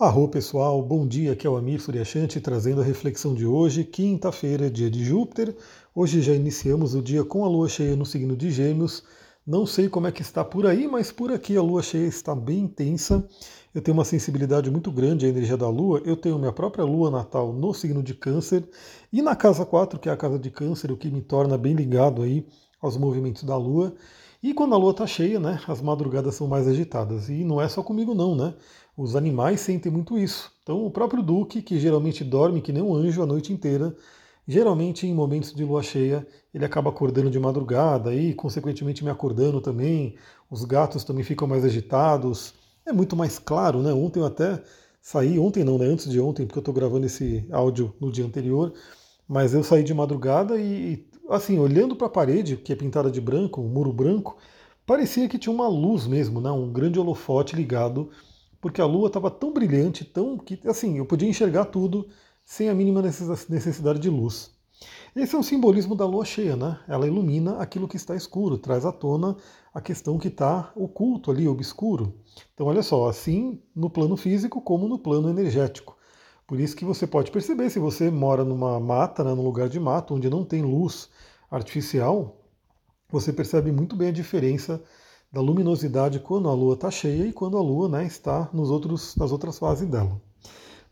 Arro pessoal, bom dia, aqui é o Amir Suryashanti trazendo a reflexão de hoje, quinta-feira, dia de Júpiter. Hoje já iniciamos o dia com a lua cheia no signo de Gêmeos. Não sei como é que está por aí, mas por aqui a lua cheia está bem intensa. Eu tenho uma sensibilidade muito grande à energia da lua. Eu tenho minha própria lua natal no signo de Câncer e na casa 4, que é a casa de Câncer, o que me torna bem ligado aí aos movimentos da lua. E quando a lua está cheia, né, as madrugadas são mais agitadas. E não é só comigo não, né? Os animais sentem muito isso. Então o próprio Duque, que geralmente dorme que nem um anjo a noite inteira, geralmente em momentos de lua cheia, ele acaba acordando de madrugada e, consequentemente, me acordando também. Os gatos também ficam mais agitados. É muito mais claro, né? Ontem eu até saí, ontem não, né? Antes de ontem, porque eu estou gravando esse áudio no dia anterior, mas eu saí de madrugada e assim, olhando para a parede, que é pintada de branco, um muro branco, parecia que tinha uma luz mesmo, né? um grande holofote ligado, porque a lua estava tão brilhante, tão que assim, eu podia enxergar tudo sem a mínima necessidade de luz. Esse é um simbolismo da lua cheia, né? Ela ilumina aquilo que está escuro, traz à tona a questão que está oculto ali, obscuro. Então, olha só, assim no plano físico como no plano energético. Por isso que você pode perceber, se você mora numa mata, né, num lugar de mato, onde não tem luz artificial, você percebe muito bem a diferença da luminosidade quando a Lua está cheia e quando a Lua né, está nos outros, nas outras fases dela.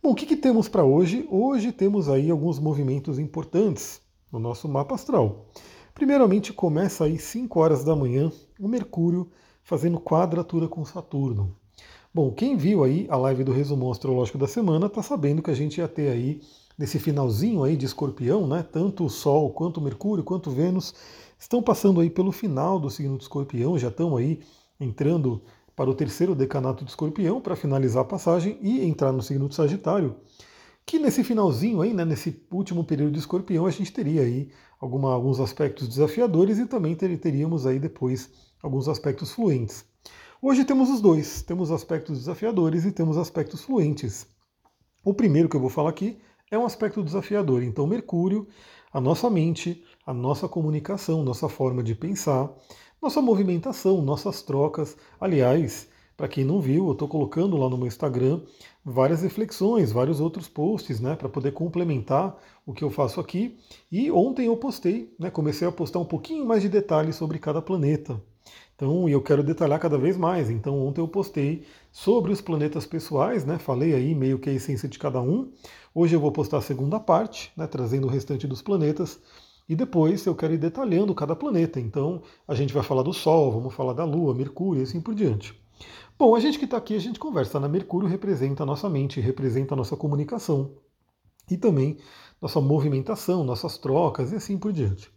Bom, o que, que temos para hoje? Hoje temos aí alguns movimentos importantes no nosso mapa astral. Primeiramente, começa aí 5 horas da manhã o Mercúrio fazendo quadratura com Saturno. Bom, quem viu aí a live do resumo astrológico da semana está sabendo que a gente ia ter aí, nesse finalzinho aí de escorpião, né? Tanto o Sol, quanto o Mercúrio, quanto Vênus estão passando aí pelo final do signo de escorpião, já estão aí entrando para o terceiro decanato de escorpião para finalizar a passagem e entrar no signo de Sagitário. Que nesse finalzinho aí, né, nesse último período de escorpião, a gente teria aí alguma, alguns aspectos desafiadores e também teríamos aí depois alguns aspectos fluentes. Hoje temos os dois, temos aspectos desafiadores e temos aspectos fluentes. O primeiro que eu vou falar aqui é um aspecto desafiador. Então, Mercúrio, a nossa mente, a nossa comunicação, nossa forma de pensar, nossa movimentação, nossas trocas. Aliás, para quem não viu, eu estou colocando lá no meu Instagram várias reflexões, vários outros posts, né, para poder complementar o que eu faço aqui. E ontem eu postei, né, comecei a postar um pouquinho mais de detalhes sobre cada planeta. Então, eu quero detalhar cada vez mais. Então, ontem eu postei sobre os planetas pessoais, né? Falei aí meio que a essência de cada um. Hoje eu vou postar a segunda parte, né? Trazendo o restante dos planetas. E depois eu quero ir detalhando cada planeta. Então, a gente vai falar do Sol, vamos falar da Lua, Mercúrio e assim por diante. Bom, a gente que está aqui, a gente conversa. Na né? Mercúrio representa a nossa mente, representa a nossa comunicação e também nossa movimentação, nossas trocas e assim por diante.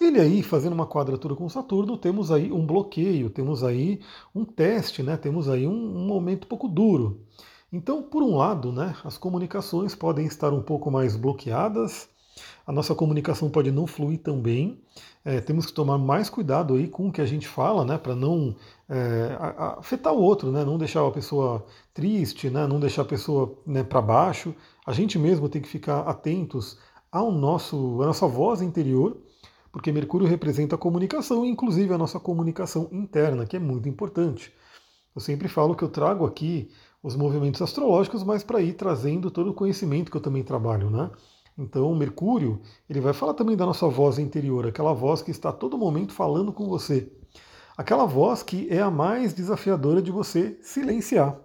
Ele aí, fazendo uma quadratura com Saturno, temos aí um bloqueio, temos aí um teste, né? temos aí um, um momento um pouco duro. Então, por um lado, né, as comunicações podem estar um pouco mais bloqueadas, a nossa comunicação pode não fluir tão bem, é, temos que tomar mais cuidado aí com o que a gente fala, né, para não é, afetar o outro, né, não deixar a pessoa triste, né, não deixar a pessoa né, para baixo. A gente mesmo tem que ficar atentos ao nosso, à nossa voz interior porque Mercúrio representa a comunicação, inclusive a nossa comunicação interna, que é muito importante. Eu sempre falo que eu trago aqui os movimentos astrológicos, mas para ir trazendo todo o conhecimento que eu também trabalho, né? Então, Mercúrio, ele vai falar também da nossa voz interior, aquela voz que está a todo momento falando com você. Aquela voz que é a mais desafiadora de você silenciar.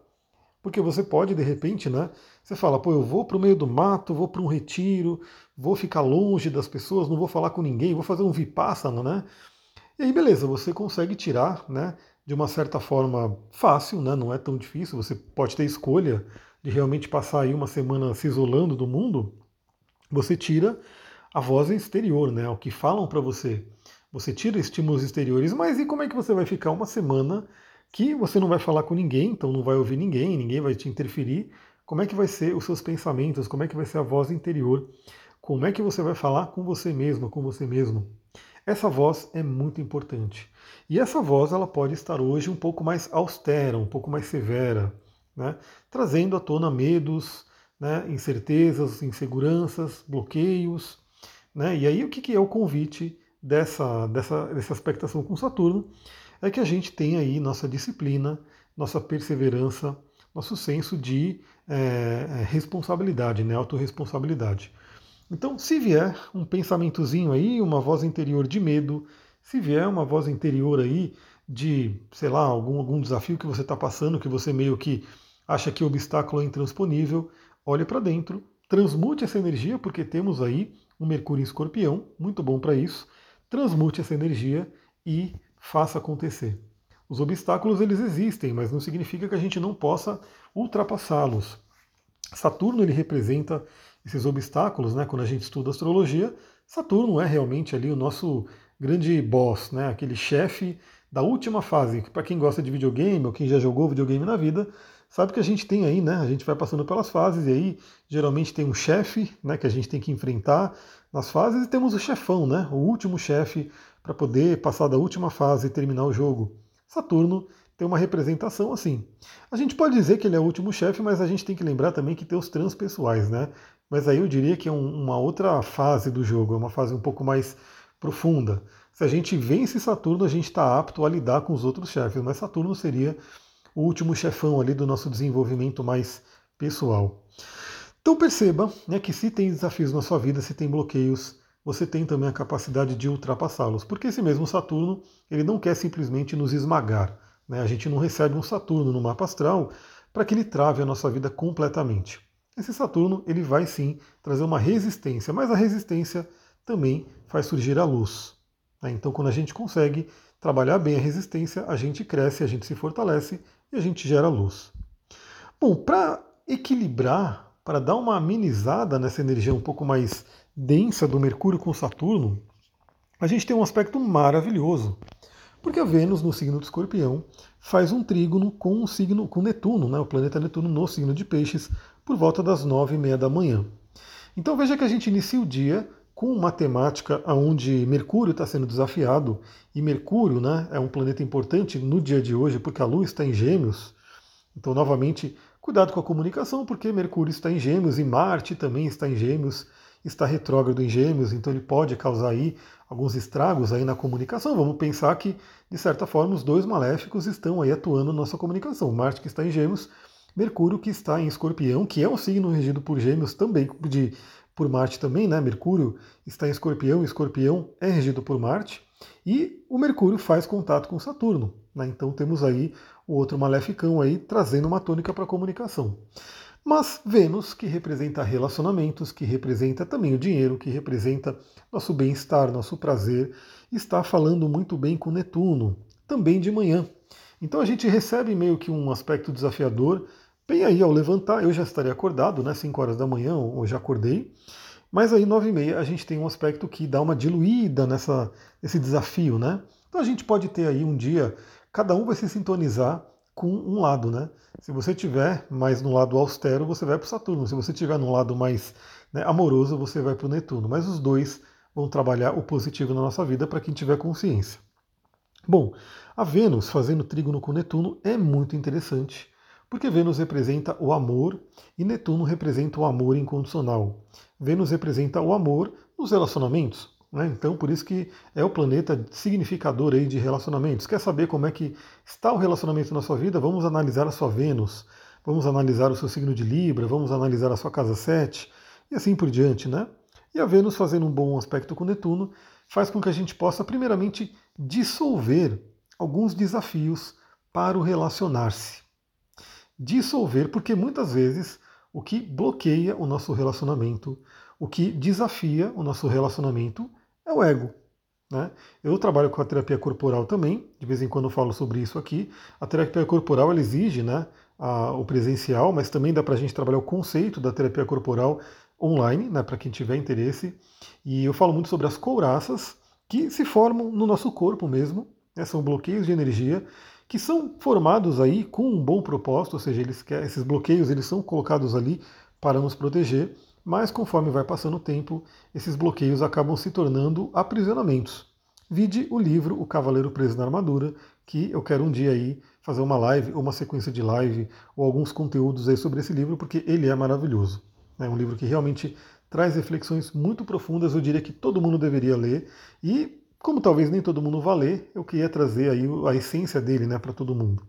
Porque você pode, de repente, né? Você fala, pô, eu vou para o meio do mato, vou para um retiro, vou ficar longe das pessoas, não vou falar com ninguém, vou fazer um vipassana, né? E aí, beleza, você consegue tirar, né? De uma certa forma fácil, né? Não é tão difícil, você pode ter escolha de realmente passar aí uma semana se isolando do mundo. Você tira a voz exterior, né? O que falam para você. Você tira estímulos exteriores, mas e como é que você vai ficar uma semana que você não vai falar com ninguém, então não vai ouvir ninguém, ninguém vai te interferir. Como é que vai ser os seus pensamentos? Como é que vai ser a voz interior? Como é que você vai falar com você mesmo, com você mesmo? Essa voz é muito importante. E essa voz ela pode estar hoje um pouco mais austera, um pouco mais severa, né? trazendo à tona medos, né? incertezas, inseguranças, bloqueios. Né? E aí o que é o convite dessa, dessa, dessa aspectação com Saturno? é que a gente tem aí nossa disciplina, nossa perseverança, nosso senso de é, responsabilidade, né, autorresponsabilidade. Então, se vier um pensamentozinho aí, uma voz interior de medo, se vier uma voz interior aí de, sei lá, algum, algum desafio que você está passando, que você meio que acha que o obstáculo é intransponível, olhe para dentro, transmute essa energia, porque temos aí um Mercúrio em escorpião, muito bom para isso, transmute essa energia e faça acontecer. Os obstáculos eles existem, mas não significa que a gente não possa ultrapassá-los. Saturno ele representa esses obstáculos, né? Quando a gente estuda astrologia, Saturno é realmente ali o nosso grande boss, né? Aquele chefe da última fase. Para quem gosta de videogame ou quem já jogou videogame na vida, sabe que a gente tem aí, né? A gente vai passando pelas fases e aí geralmente tem um chefe, né? Que a gente tem que enfrentar nas fases e temos o chefão, né? O último chefe para poder passar da última fase e terminar o jogo. Saturno tem uma representação assim. A gente pode dizer que ele é o último chefe, mas a gente tem que lembrar também que tem os transpessoais, né? Mas aí eu diria que é um, uma outra fase do jogo, é uma fase um pouco mais profunda. Se a gente vence Saturno, a gente está apto a lidar com os outros chefes, mas Saturno seria o último chefão ali do nosso desenvolvimento mais pessoal. Então perceba né, que se tem desafios na sua vida, se tem bloqueios, você tem também a capacidade de ultrapassá-los, porque esse mesmo Saturno ele não quer simplesmente nos esmagar. Né? A gente não recebe um Saturno no mapa astral para que ele trave a nossa vida completamente. Esse Saturno ele vai sim trazer uma resistência, mas a resistência também faz surgir a luz. Né? Então, quando a gente consegue trabalhar bem a resistência, a gente cresce, a gente se fortalece e a gente gera luz. Bom, para equilibrar, para dar uma amenizada nessa energia um pouco mais densa do Mercúrio com Saturno, a gente tem um aspecto maravilhoso. Porque a Vênus, no signo de Escorpião, faz um trígono com o signo com Netuno, né, o planeta Netuno no signo de Peixes, por volta das nove e meia da manhã. Então veja que a gente inicia o dia com uma temática onde Mercúrio está sendo desafiado, e Mercúrio né, é um planeta importante no dia de hoje, porque a Lua está em Gêmeos. Então, novamente, cuidado com a comunicação, porque Mercúrio está em Gêmeos e Marte também está em Gêmeos, está retrógrado em Gêmeos, então ele pode causar aí alguns estragos aí na comunicação. Vamos pensar que, de certa forma, os dois maléficos estão aí atuando na nossa comunicação. Marte que está em Gêmeos, Mercúrio que está em Escorpião, que é um signo regido por Gêmeos também de por Marte também, né? Mercúrio está em Escorpião, Escorpião é regido por Marte, e o Mercúrio faz contato com Saturno. Né? Então temos aí o outro maleficão aí trazendo uma tônica para a comunicação. Mas Vênus, que representa relacionamentos, que representa também o dinheiro, que representa nosso bem-estar, nosso prazer, está falando muito bem com Netuno, também de manhã. Então a gente recebe meio que um aspecto desafiador Bem aí, ao levantar, eu já estaria acordado, né? 5 horas da manhã, ou já acordei. Mas aí, 9 e meia, a gente tem um aspecto que dá uma diluída nessa, nesse desafio, né? Então a gente pode ter aí um dia, cada um vai se sintonizar com um lado, né? Se você tiver mais no lado austero, você vai para o Saturno. Se você tiver no lado mais né, amoroso, você vai para o Netuno. Mas os dois vão trabalhar o positivo na nossa vida para quem tiver consciência. Bom, a Vênus fazendo trígono com Netuno é muito interessante porque Vênus representa o amor e Netuno representa o amor incondicional. Vênus representa o amor nos relacionamentos. Né? Então, por isso que é o planeta significador aí de relacionamentos. Quer saber como é que está o relacionamento na sua vida? Vamos analisar a sua Vênus, vamos analisar o seu signo de Libra, vamos analisar a sua casa 7 e assim por diante. Né? E a Vênus fazendo um bom aspecto com Netuno faz com que a gente possa, primeiramente, dissolver alguns desafios para o relacionar-se dissolver, porque muitas vezes o que bloqueia o nosso relacionamento, o que desafia o nosso relacionamento é o ego. Né? Eu trabalho com a terapia corporal também, de vez em quando eu falo sobre isso aqui. A terapia corporal ela exige né, a, o presencial, mas também dá para a gente trabalhar o conceito da terapia corporal online, né, para quem tiver interesse. E eu falo muito sobre as couraças que se formam no nosso corpo mesmo, né, são bloqueios de energia que são formados aí com um bom propósito, ou seja, eles, esses bloqueios eles são colocados ali para nos proteger, mas conforme vai passando o tempo, esses bloqueios acabam se tornando aprisionamentos. Vide o livro O Cavaleiro Preso na Armadura, que eu quero um dia aí fazer uma live, ou uma sequência de live, ou alguns conteúdos aí sobre esse livro, porque ele é maravilhoso. É um livro que realmente traz reflexões muito profundas, eu diria que todo mundo deveria ler, e como talvez nem todo mundo vá ler, eu queria trazer aí a essência dele né, para todo mundo.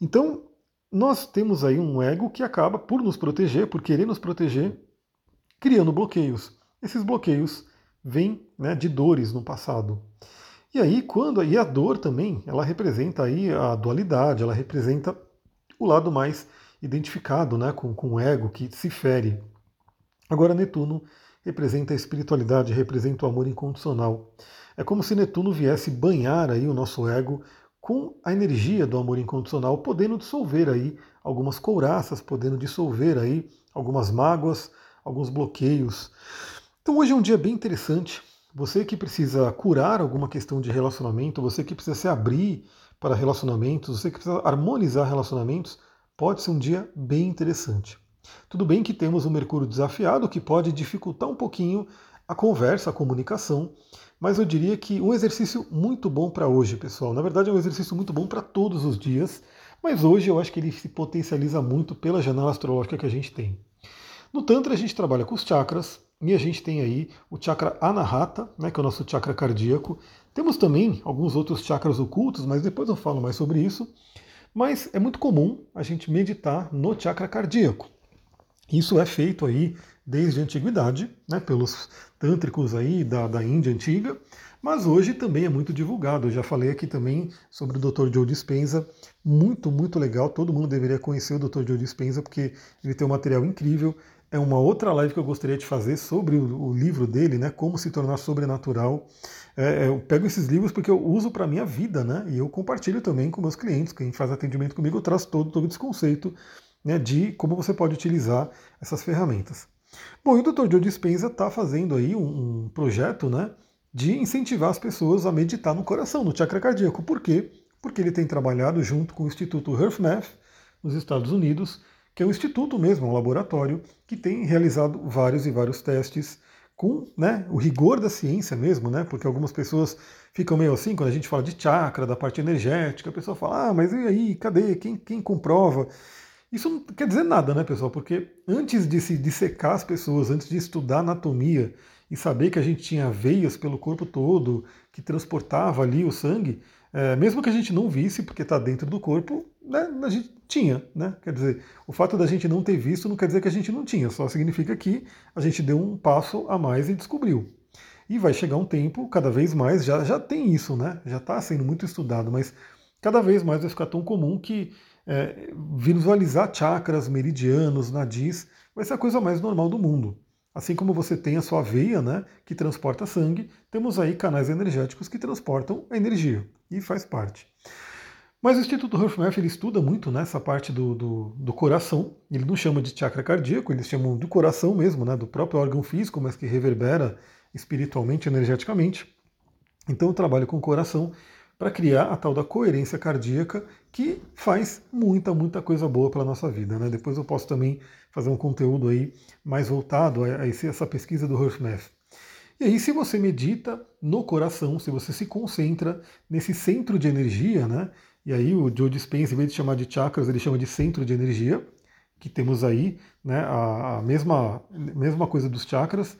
Então, nós temos aí um ego que acaba por nos proteger, por querer nos proteger, criando bloqueios. Esses bloqueios vêm né, de dores no passado. E aí, quando e a dor também, ela representa aí a dualidade, ela representa o lado mais identificado né, com, com o ego que se fere. Agora, Netuno representa a espiritualidade, representa o amor incondicional. É como se Netuno viesse banhar aí o nosso ego com a energia do amor incondicional, podendo dissolver aí algumas couraças, podendo dissolver aí algumas mágoas, alguns bloqueios. Então hoje é um dia bem interessante. Você que precisa curar alguma questão de relacionamento, você que precisa se abrir para relacionamentos, você que precisa harmonizar relacionamentos, pode ser um dia bem interessante. Tudo bem que temos o Mercúrio desafiado, que pode dificultar um pouquinho a conversa, a comunicação, mas eu diria que um exercício muito bom para hoje, pessoal. Na verdade, é um exercício muito bom para todos os dias, mas hoje eu acho que ele se potencializa muito pela janela astrológica que a gente tem. No Tantra, a gente trabalha com os chakras e a gente tem aí o chakra Anahata, né, que é o nosso chakra cardíaco. Temos também alguns outros chakras ocultos, mas depois eu falo mais sobre isso. Mas é muito comum a gente meditar no chakra cardíaco. Isso é feito aí desde a antiguidade, né, pelos tântricos aí da, da Índia antiga, mas hoje também é muito divulgado. Eu já falei aqui também sobre o Dr. Joe Dispenza, muito, muito legal. Todo mundo deveria conhecer o Dr. Joe Dispenza porque ele tem um material incrível. É uma outra live que eu gostaria de fazer sobre o, o livro dele, né? Como se tornar sobrenatural. É, é eu pego esses livros porque eu uso para minha vida, né? E eu compartilho também com meus clientes. Quem faz atendimento comigo, eu traço todo, todo esse conceito né, de como você pode utilizar essas ferramentas. Bom, e o Dr. Joe Dispenza está fazendo aí um, um, projeto né, de incentivar as pessoas a meditar no coração, no chakra cardíaco. Por quê? Porque ele tem trabalhado junto com o Instituto HearthMath nos Estados Unidos, que é um instituto mesmo, um laboratório, que tem realizado vários e vários testes com né, o rigor da ciência mesmo, né? Porque algumas pessoas ficam meio assim, quando a gente fala de chakra, da parte energética, a pessoa fala, ah, mas e aí, cadê? Quem, quem comprova? Isso não quer dizer nada, né, pessoal? Porque antes de se dissecar as pessoas, antes de estudar anatomia e saber que a gente tinha veias pelo corpo todo, que transportava ali o sangue, é, mesmo que a gente não visse, porque está dentro do corpo, né, a gente tinha, né? Quer dizer, o fato da gente não ter visto não quer dizer que a gente não tinha, só significa que a gente deu um passo a mais e descobriu. E vai chegar um tempo, cada vez mais, já, já tem isso, né? Já está sendo muito estudado, mas cada vez mais vai ficar tão comum que é, visualizar chakras, meridianos, nadis, vai ser a coisa mais normal do mundo. Assim como você tem a sua veia, né, que transporta sangue, temos aí canais energéticos que transportam a energia, e faz parte. Mas o Instituto HearthMath ele estuda muito né, parte do, do, do, coração. Ele não chama de chakra cardíaco, eles chamam do coração mesmo, né, do próprio órgão físico, mas que reverbera espiritualmente, energeticamente. Então eu trabalho com o coração para criar a tal da coerência cardíaca, que faz muita, muita coisa boa para a nossa vida. Né? Depois eu posso também fazer um conteúdo aí mais voltado a, essa pesquisa do HearthMath. E aí, se você medita no coração, se você se concentra nesse centro de energia, né? E aí o Joe Dispenza, em vez de chamar de chakras, ele chama de centro de energia, que temos aí, né? A, mesma, mesma coisa dos chakras,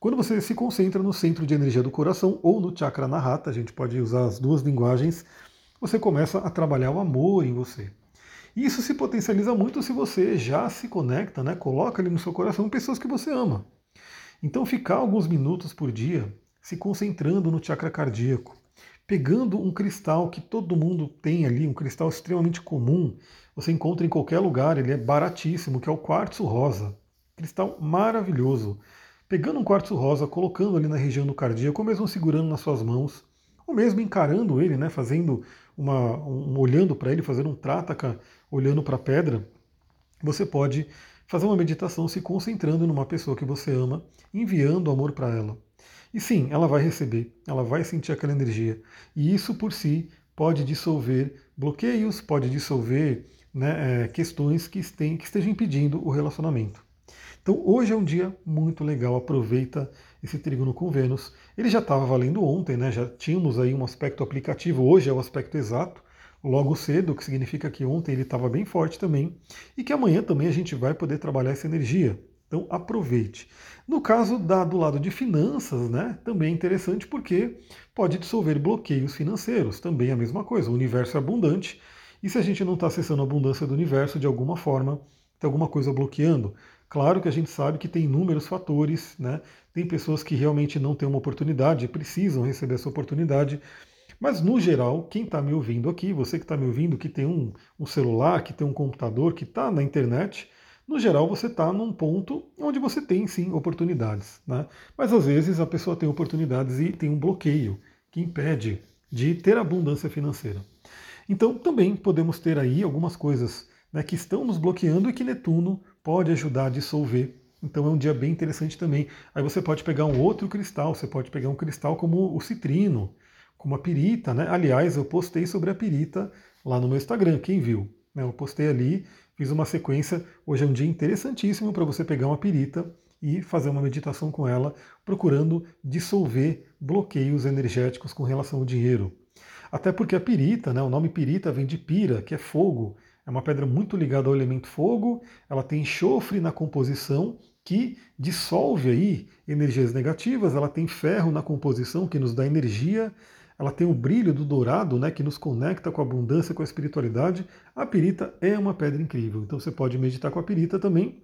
quando você se concentra no centro de energia do coração ou no chakra narrata, a gente pode usar as duas linguagens, você começa a trabalhar o amor em você. E isso se potencializa muito se você já se conecta, né, coloca ali no seu coração pessoas que você ama. Então ficar alguns minutos por dia se concentrando no chakra cardíaco, pegando um cristal que todo mundo tem ali, um cristal extremamente comum, você encontra em qualquer lugar, ele é baratíssimo, que é o quartzo rosa. Cristal maravilhoso pegando um quartzo rosa, colocando ali na região do cardíaco, ou mesmo segurando nas suas mãos, ou mesmo encarando ele, né, fazendo uma, um, olhando para ele, fazendo um trataka, olhando para a pedra, você pode fazer uma meditação se concentrando numa pessoa que você ama, enviando amor para ela. E sim, ela vai receber, ela vai sentir aquela energia. E isso por si pode dissolver bloqueios, pode dissolver né, é, questões que, que estejam impedindo o relacionamento. Então hoje é um dia muito legal, aproveita esse trígono com Vênus. Ele já estava valendo ontem, né? já tínhamos aí um aspecto aplicativo, hoje é o aspecto exato, logo cedo, o que significa que ontem ele estava bem forte também, e que amanhã também a gente vai poder trabalhar essa energia. Então aproveite. No caso da, do lado de finanças, né, também é interessante porque pode dissolver bloqueios financeiros, também é a mesma coisa. O universo é abundante E se a gente não está acessando a abundância do universo de alguma forma, tem alguma coisa bloqueando? Claro que a gente sabe que tem inúmeros fatores, né? Tem pessoas que realmente não têm uma oportunidade, precisam receber essa oportunidade. Mas no geral, quem está me ouvindo aqui, você que está me ouvindo, que tem um, um, celular, que tem um computador, que está na internet, no geral você está num ponto onde você tem sim oportunidades. Né? Mas às vezes a pessoa tem oportunidades e tem um bloqueio que impede de ter abundância financeira. Então também podemos ter aí algumas coisas né, que estão nos bloqueando e que Netuno pode ajudar a dissolver. Então é um dia bem interessante também. Aí você pode pegar um outro cristal, você pode pegar um cristal como o citrino, como a pirita, né? Aliás, eu postei sobre a pirita lá no meu Instagram, quem viu? Né? Eu postei ali, fiz uma sequência. Hoje é um dia interessantíssimo para você pegar uma pirita e fazer uma meditação com ela, procurando dissolver bloqueios energéticos com relação ao dinheiro. Até porque a pirita, né, o nome pirita vem de pira, que é fogo. É uma pedra muito ligada ao elemento fogo, ela tem enxofre na composição, que dissolve aí energias negativas, ela tem ferro na composição, que nos dá energia, ela tem o brilho do dourado, né, que nos conecta com a abundância, com a espiritualidade. A pirita é uma pedra incrível, então você pode meditar com a pirita também.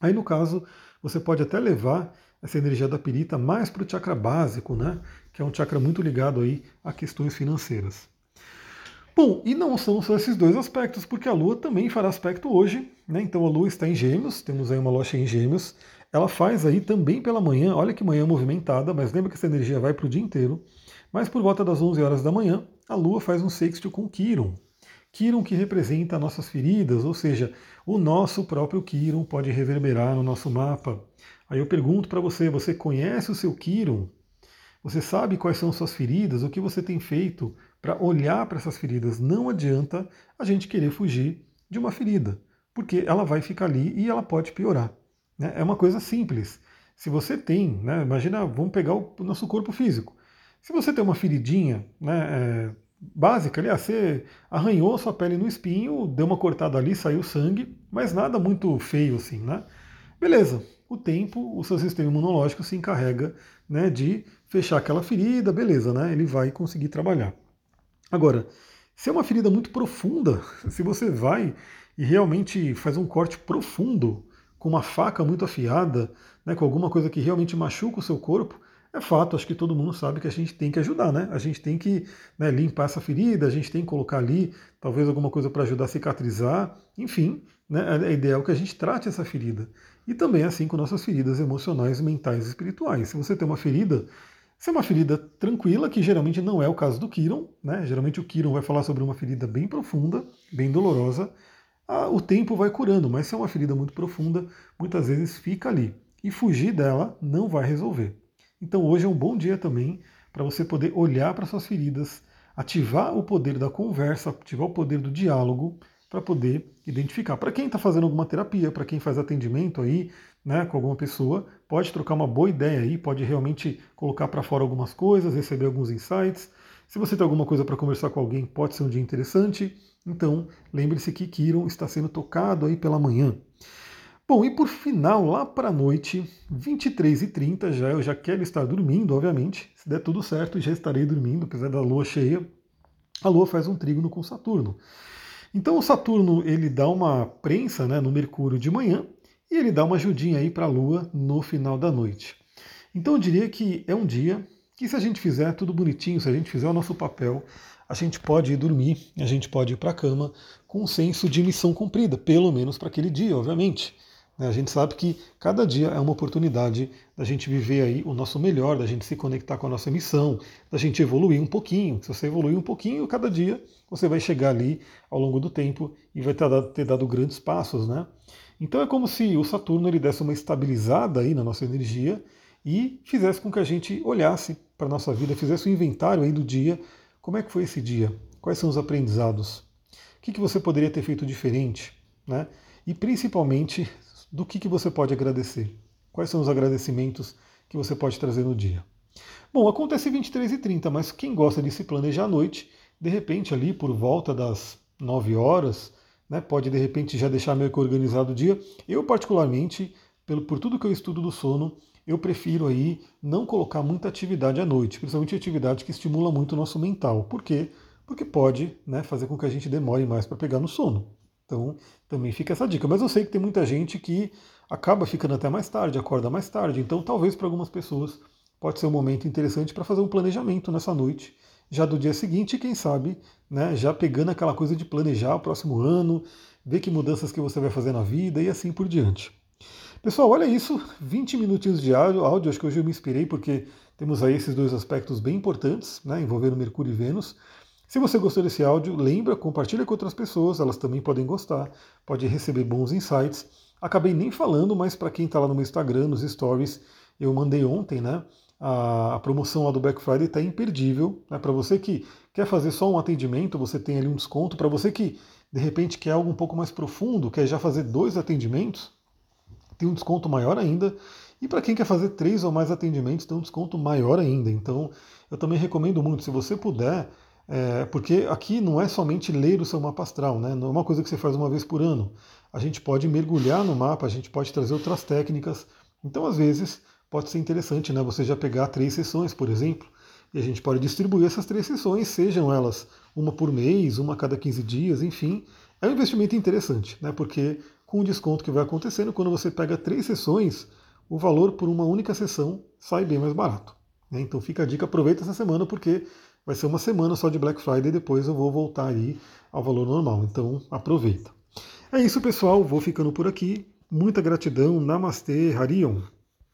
Aí no caso, você pode até levar essa energia da pirita mais para o chakra básico, né, que é um chakra muito ligado aí a questões financeiras. Bom, e não são só esses dois aspectos, porque a Lua também fará aspecto hoje, né? Então a Lua está em Gêmeos, temos aí uma loja em Gêmeos. Ela faz aí também pela manhã, olha que manhã movimentada, mas lembra que essa energia vai para o dia inteiro. Mas por volta das 11 horas da manhã, a Lua faz um sexto com Quiron. Quiron que representa nossas feridas, ou seja, o nosso próprio Quiron pode reverberar no nosso mapa. Aí eu pergunto para você, você conhece o seu Quiron? Você sabe quais são suas feridas? O que você tem feito para olhar para essas feridas? Não adianta a gente querer fugir de uma ferida, porque ela vai ficar ali e ela pode piorar. Né? É uma coisa simples. Se você tem, né, imagina, vamos pegar o nosso corpo físico. Se você tem uma feridinha né, é, básica, aliás, você arranhou sua pele no espinho, deu uma cortada ali, saiu sangue, mas nada muito feio assim, né? Beleza, o tempo, o seu sistema imunológico se encarrega né, de fechar aquela ferida, beleza, né? Ele vai conseguir trabalhar. Agora, se é uma ferida muito profunda, se você vai e realmente faz um corte profundo, com uma faca muito afiada, né, com alguma coisa que realmente machuca o seu corpo, é fato, acho que todo mundo sabe que a gente tem que ajudar, né? A gente tem que né, limpar essa ferida, a gente tem que colocar ali talvez alguma coisa para ajudar a cicatrizar, enfim, né, é ideal que a gente trate essa ferida. E também assim com nossas feridas emocionais, mentais e espirituais. Se você tem uma ferida, se é uma ferida tranquila, que geralmente não é o caso do Kiron, né? Geralmente o Kiron vai falar sobre uma ferida bem profunda, bem dolorosa. O tempo vai curando, mas se é uma ferida muito profunda, muitas vezes fica ali. E fugir dela não vai resolver. Então hoje é um bom dia também para você poder olhar para suas feridas, ativar o poder da conversa, ativar o poder do diálogo para poder identificar. Para quem está fazendo alguma terapia, para quem faz atendimento aí, né, com alguma pessoa, pode trocar uma boa ideia aí, pode realmente colocar para fora algumas coisas, receber alguns insights. Se você tem alguma coisa para conversar com alguém, pode ser um dia interessante. Então, lembre-se que Kiron está sendo tocado aí pela manhã. Bom, e por final, lá para a noite, 23h30, já eu já quero estar dormindo, obviamente. Se der tudo certo, já estarei dormindo, apesar da lua cheia. A lua faz um trígono com Saturno. Então o Saturno ele dá uma prensa né, no Mercúrio de manhã e ele dá uma ajudinha aí para a Lua no final da noite. Então eu diria que é um dia que se a gente fizer tudo bonitinho, se a gente fizer o nosso papel, a gente pode ir dormir, a gente pode ir para a cama com um senso de missão cumprida, pelo menos para aquele dia, obviamente. Né, a gente sabe que cada dia é uma oportunidade da gente viver aí o nosso melhor, da gente se conectar com a nossa missão, da gente evoluir um pouquinho. Se você evoluir um pouquinho, cada dia você vai chegar ali ao longo do tempo e vai ter dado, ter dado grandes passos, né? Então é como se o Saturno ele desse uma estabilizada aí na nossa energia e fizesse com que a gente olhasse para a nossa vida, fizesse um inventário aí do dia. Como é que foi esse dia? Quais são os aprendizados? O que, que você poderia ter feito diferente? Né? E principalmente do que, que você pode agradecer. Quais são os agradecimentos que você pode trazer no dia? Bom, acontece 23 e 30, mas quem gosta de se planejar à noite, de repente ali por volta das 9 horas, né, pode de repente já deixar meio que organizado o dia. Eu particularmente, pelo, por tudo que eu estudo do sono, eu prefiro aí não colocar muita atividade à noite, principalmente atividade que estimula muito o nosso mental. Por quê? porque pode né, fazer com que a gente demore mais para pegar no sono. Então, também fica essa dica. Mas eu sei que tem muita gente que acaba ficando até mais tarde, acorda mais tarde. Então, talvez para algumas pessoas pode ser um momento interessante para fazer um planejamento nessa noite, já do dia seguinte, quem sabe, né, já pegando aquela coisa de planejar o próximo ano, ver que mudanças que você vai fazer na vida e assim por diante. Pessoal, olha isso, 20 minutinhos de áudio, acho que hoje eu me inspirei porque temos aí esses dois aspectos bem importantes, né, envolvendo Mercúrio e Vênus. Se você gostou desse áudio, lembra, compartilha com outras pessoas, elas também podem gostar, pode receber bons insights. Acabei nem falando, mas para quem está lá no meu Instagram, nos stories, eu mandei ontem, né? A, promoção lá do Black Friday está imperdível. Né? Para você que quer fazer só um atendimento, você tem ali um desconto. Para você que de repente quer algo um pouco mais profundo, quer já fazer dois atendimentos, tem um desconto maior ainda. E para quem quer fazer três ou mais atendimentos, tem um desconto maior ainda. Então, eu também recomendo muito, se você puder, é, porque aqui não é somente ler o seu mapa astral, né? não é uma coisa que você faz uma vez por ano. A gente pode mergulhar no mapa, a gente pode trazer outras técnicas. Então, às vezes, pode ser interessante né? você já pegar três sessões, por exemplo, e a gente pode distribuir essas três sessões, sejam elas uma por mês, uma a cada 15 dias, enfim. É um investimento interessante, né? porque com o desconto que vai acontecendo, quando você pega três sessões, o valor por uma única sessão sai bem mais barato. Né? Então fica a dica, aproveita essa semana, porque Vai ser uma semana só de Black Friday, depois eu vou voltar aí ao valor normal. Então aproveita. É isso, pessoal. Vou ficando por aqui. Muita gratidão. Namastê, Harion.